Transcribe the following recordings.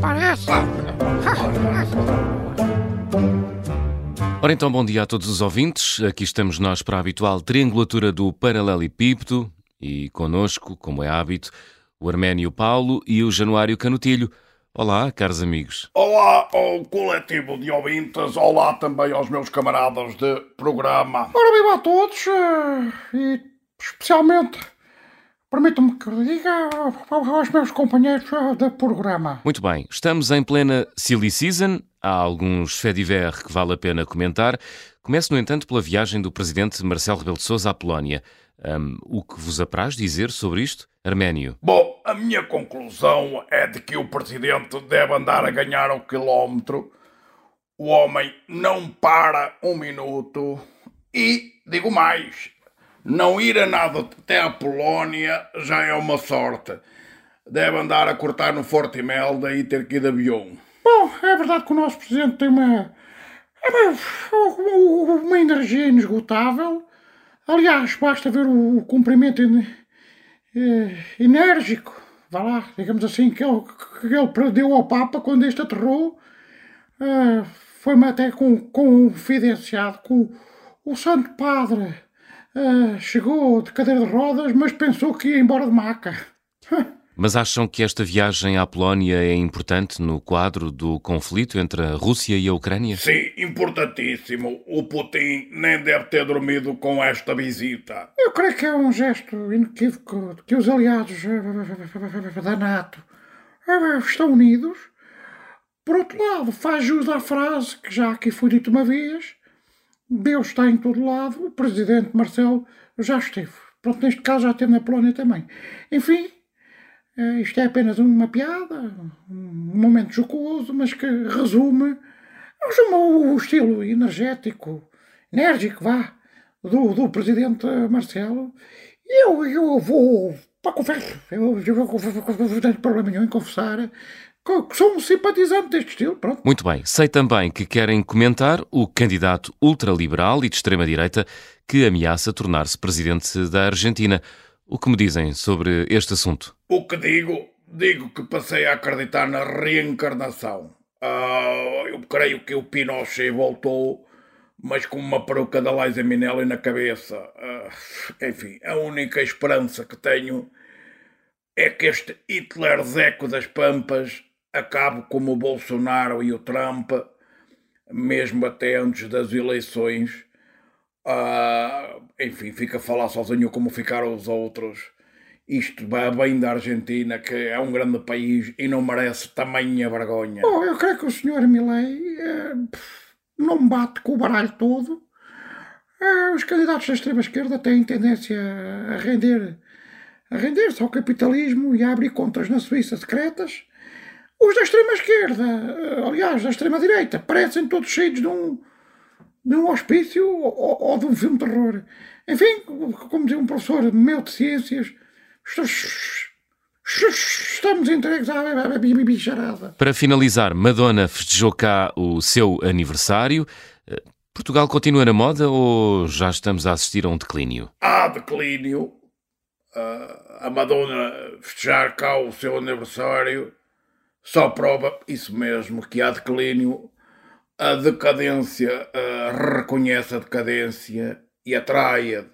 parece. Ora então, bom dia a todos os ouvintes. Aqui estamos nós para a habitual triangulatura do paralelepípedo e connosco, como é hábito, o Arménio Paulo e o Januário Canutilho. Olá, caros amigos. Olá ao coletivo de ouvintes, olá também aos meus camaradas de programa. Ora, viva a todos eh, e especialmente permitam-me que diga aos meus companheiros eh, de programa. Muito bem, estamos em plena silly season. Há alguns fediver que vale a pena comentar. Começo, no entanto, pela viagem do presidente Marcelo Rebelo de Sousa à Polónia. Um, o que vos apraz dizer sobre isto, Arménio? Bom, a minha conclusão é de que o presidente deve andar a ganhar o quilómetro. O homem não para um minuto. E, digo mais, não ir a nada até a Polónia já é uma sorte. Deve andar a cortar no Forte Imelda e ter que ir de avião. Bom, é verdade que o nosso presidente tem uma, uma, uma energia inesgotável. Aliás, basta ver o cumprimento eh, enérgico, vá lá, digamos assim, que ele, que ele perdeu ao Papa quando este aterrou. Uh, Foi-me até com, confidenciado o, o Santo Padre uh, chegou de cadeira de rodas, mas pensou que ia embora de maca. Mas acham que esta viagem à Polónia é importante no quadro do conflito entre a Rússia e a Ucrânia? Sim, importantíssimo. O Putin nem deve ter dormido com esta visita. Eu creio que é um gesto inequívoco de que os aliados da NATO estão unidos. Por outro lado, faz jus à frase que já aqui foi dita uma vez: Deus está em todo lado, o presidente Marcelo já esteve. Pronto, neste caso já esteve na Polónia também. Enfim, eh, isto é apenas uma piada, um momento jocoso, mas que resume, resume o estilo energético, enérgico, vá, do, do presidente Marcelo. E eu, eu vou, para confesso, eu, eu, eu, não tenho problema nenhum em confessar que sou um simpatizante deste estilo, pronto. Muito bem. Sei também que querem comentar o candidato ultraliberal e de extrema-direita que ameaça tornar-se presidente da Argentina. O que me dizem sobre este assunto? O que digo? Digo que passei a acreditar na reencarnação. Uh, eu creio que o Pinochet voltou, mas com uma peruca da Liza Minnelli na cabeça. Uh, enfim, a única esperança que tenho é que este Hitler Zeco das Pampas acabe como o Bolsonaro e o Trump, mesmo até antes das eleições Uh, enfim, fica a falar sozinho como ficaram os outros. Isto vai bem da Argentina, que é um grande país e não merece tamanha vergonha. Oh, eu creio que o senhor Milley eh, não bate com o baralho todo. Eh, os candidatos da extrema-esquerda têm tendência a render a render-se ao capitalismo e a abrir contas na Suíça secretas. Os da extrema-esquerda, eh, aliás, da extrema-direita, parecem todos cheios de um de um hospício ou, ou de um filme de terror. Enfim, como dizia um professor meu de ciências, estamos entregues à bicharada. Para finalizar, Madonna festejou cá o seu aniversário. Eh, Portugal continua na moda ou já estamos a assistir a um declínio? Há declínio. Uh, a Madonna festejar cá o seu aniversário só prova isso mesmo, que há declínio a decadência uh, reconhece a decadência e atrai-a,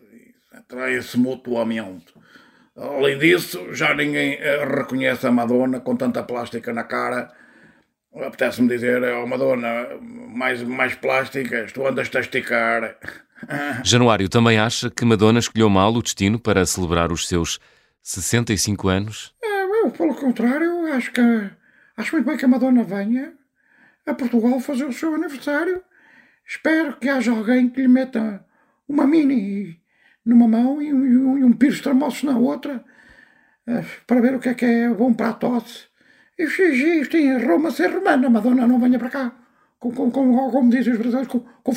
atrai-se mutuamente. Além disso, já ninguém uh, reconhece a Madonna com tanta plástica na cara. Apetece-me dizer, oh Madonna, mais, mais plásticas, tu andas-te a esticar. Januário também acha que Madonna escolheu mal o destino para celebrar os seus 65 anos? É, eu, pelo contrário, acho que acho muito bem que a Madonna venha a Portugal fazer o seu aniversário. Espero que haja alguém que lhe meta uma mini numa mão e um, e um pires na outra eh, para ver o que é que é bom para a tosse. Isto, isto em Roma ser romana, Madonna não venha para cá. Com, com, com, como dizem os brasileiros, com, com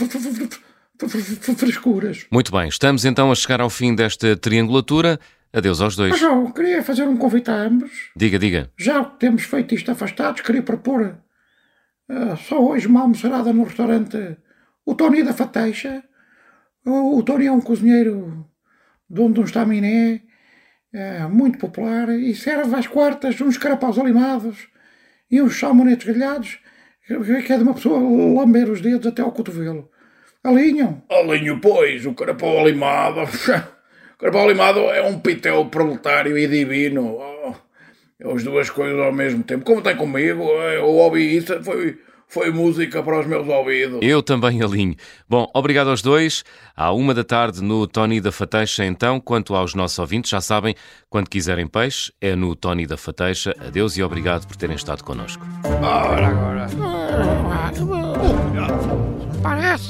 frescuras. Muito bem, estamos então a chegar ao fim desta triangulatura. Adeus aos dois. Mas eu queria fazer um convite a ambos. Diga, diga. Já que temos feito isto afastados, queria propor Uh, só hoje uma almoçarada no restaurante o Tony da Fateixa. O, o Tony é um cozinheiro de onde um estaminé, uh, muito popular, e serve às quartas uns carapaus alimados e uns salmonetes grelhados que é de uma pessoa lamber os dedos até ao cotovelo. Alinham? Alinho, pois, o carapau alimado. o carapau alimado é um pitel proletário e divino. Oh, as duas coisas ao mesmo tempo. Como tem comigo, eu ouvi isso, foi foi música para os meus ouvidos. Eu também alinho. Bom, obrigado aos dois. À uma da tarde no Tony da Fateixa, então. Quanto aos nossos ouvintes, já sabem, quando quiserem peixe, é no Tony da Fateixa. Adeus e obrigado por terem estado connosco. Ora, agora. Parece.